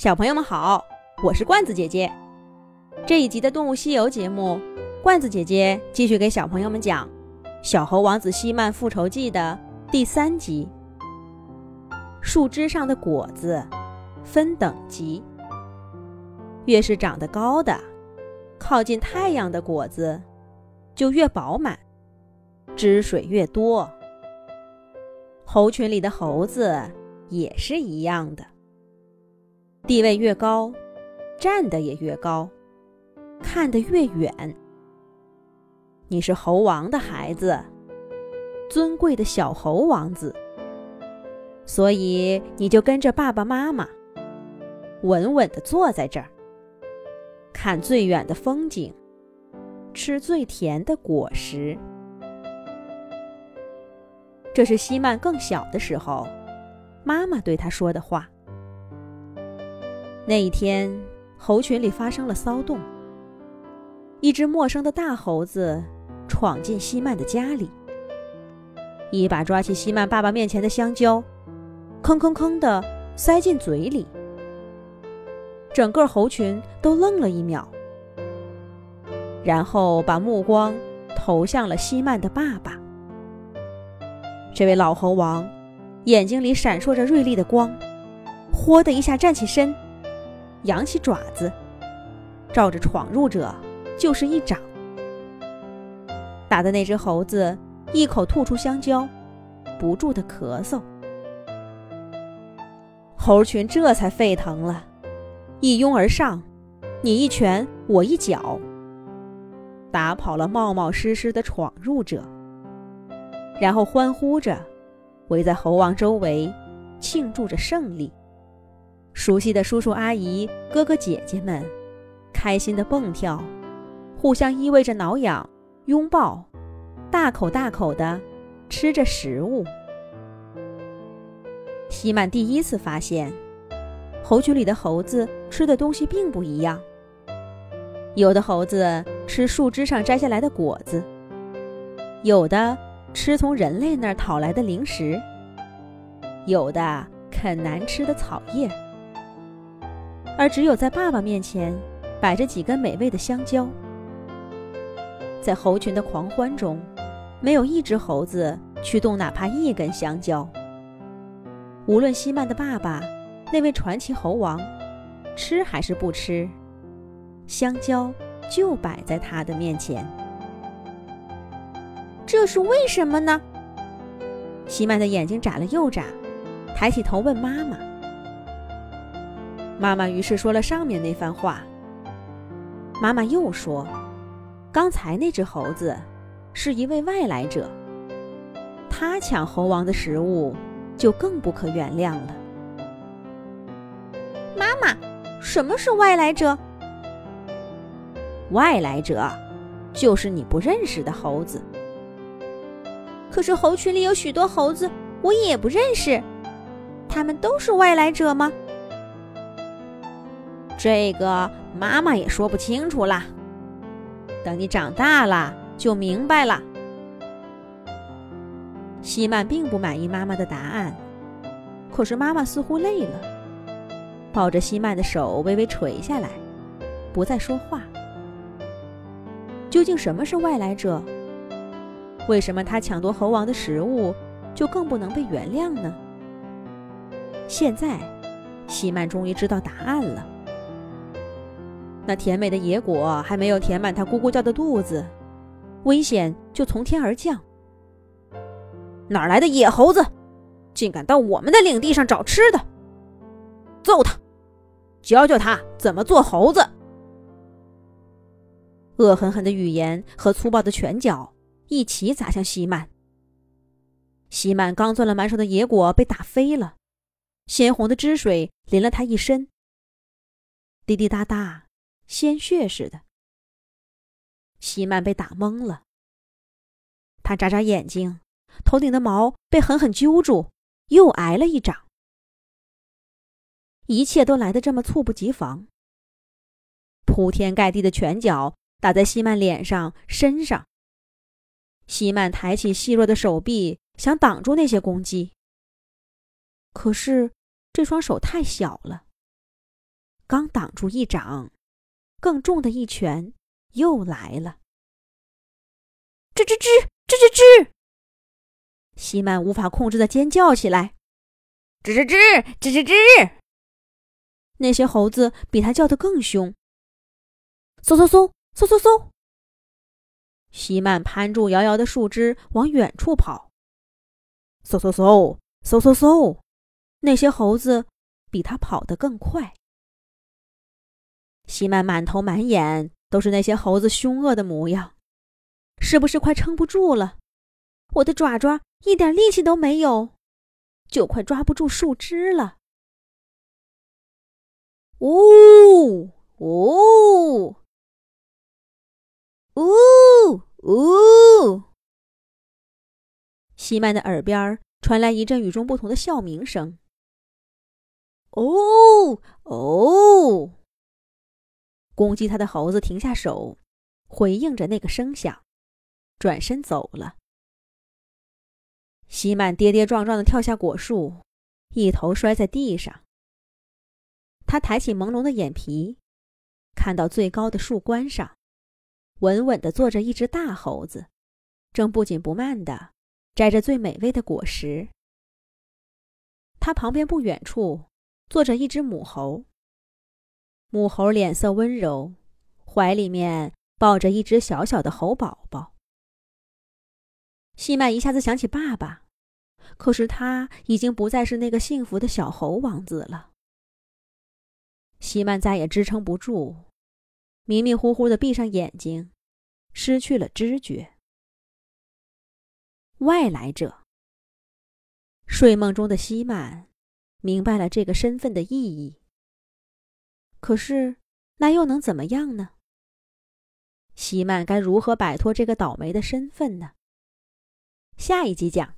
小朋友们好，我是罐子姐姐。这一集的《动物西游》节目，罐子姐姐继续给小朋友们讲《小猴王子西曼复仇记》的第三集。树枝上的果子分等级，越是长得高的，靠近太阳的果子就越饱满，汁水越多。猴群里的猴子也是一样的，地位越高，站得也越高，看得越远。你是猴王的孩子，尊贵的小猴王子。所以你就跟着爸爸妈妈，稳稳地坐在这儿，看最远的风景，吃最甜的果实。这是西曼更小的时候，妈妈对他说的话。那一天，猴群里发生了骚动，一只陌生的大猴子闯进西曼的家里，一把抓起西曼爸爸面前的香蕉。吭吭吭的塞进嘴里，整个猴群都愣了一秒，然后把目光投向了西曼的爸爸。这位老猴王眼睛里闪烁着锐利的光，豁的一下站起身，扬起爪子，照着闯入者就是一掌，打的那只猴子一口吐出香蕉，不住的咳嗽。猴群这才沸腾了，一拥而上，你一拳我一脚，打跑了冒冒失失的闯入者，然后欢呼着围在猴王周围，庆祝着胜利。熟悉的叔叔阿姨、哥哥姐姐们，开心的蹦跳，互相依偎着挠痒，拥抱，大口大口的吃着食物。西曼第一次发现，猴群里的猴子吃的东西并不一样。有的猴子吃树枝上摘下来的果子，有的吃从人类那儿讨来的零食，有的啃难吃的草叶。而只有在爸爸面前，摆着几根美味的香蕉。在猴群的狂欢中，没有一只猴子去动哪怕一根香蕉。无论西曼的爸爸，那位传奇猴王，吃还是不吃，香蕉就摆在他的面前。这是为什么呢？西曼的眼睛眨了又眨，抬起头问妈妈。妈妈于是说了上面那番话。妈妈又说，刚才那只猴子是一位外来者，他抢猴王的食物。就更不可原谅了。妈妈，什么是外来者？外来者，就是你不认识的猴子。可是猴群里有许多猴子，我也不认识，他们都是外来者吗？这个妈妈也说不清楚啦。等你长大了就明白了。西曼并不满意妈妈的答案，可是妈妈似乎累了，抱着西曼的手微微垂下来，不再说话。究竟什么是外来者？为什么他抢夺猴王的食物就更不能被原谅呢？现在，西曼终于知道答案了。那甜美的野果还没有填满他咕咕叫的肚子，危险就从天而降。哪来的野猴子，竟敢到我们的领地上找吃的？揍他，教教他怎么做猴子！恶狠狠的语言和粗暴的拳脚一起砸向西曼。西曼刚攥了满手的野果被打飞了，鲜红的汁水淋了他一身，滴滴答答，鲜血似的。西曼被打懵了，他眨眨眼睛。头顶的毛被狠狠揪住，又挨了一掌。一切都来得这么猝不及防。铺天盖地的拳脚打在西曼脸上、身上。西曼抬起细弱的手臂，想挡住那些攻击。可是，这双手太小了，刚挡住一掌，更重的一拳又来了。吱吱吱，吱吱吱！西曼无法控制的尖叫起来。吱吱吱，吱吱吱！那些猴子比他叫得更凶。嗖嗖嗖，嗖嗖嗖！西曼攀住摇摇的树枝，往远处跑。嗖嗖嗖，嗖嗖嗖！那些猴子比他跑得更快。西曼满头满眼都是那些猴子凶恶的模样，是不是快撑不住了？我的爪爪一点力气都没有，就快抓不住树枝了。呜呜呜呜！西曼的耳边传来一阵与众不同的笑鸣声。哦哦！攻击他的猴子停下手，回应着那个声响，转身走了。西曼跌跌撞撞的跳下果树，一头摔在地上。他抬起朦胧的眼皮，看到最高的树冠上，稳稳的坐着一只大猴子，正不紧不慢的摘着最美味的果实。他旁边不远处坐着一只母猴。母猴脸色温柔，怀里面抱着一只小小的猴宝宝。西曼一下子想起爸爸，可是他已经不再是那个幸福的小猴王子了。西曼再也支撑不住，迷迷糊糊的闭上眼睛，失去了知觉。外来者。睡梦中的西曼明白了这个身份的意义。可是，那又能怎么样呢？西曼该如何摆脱这个倒霉的身份呢？下一集讲。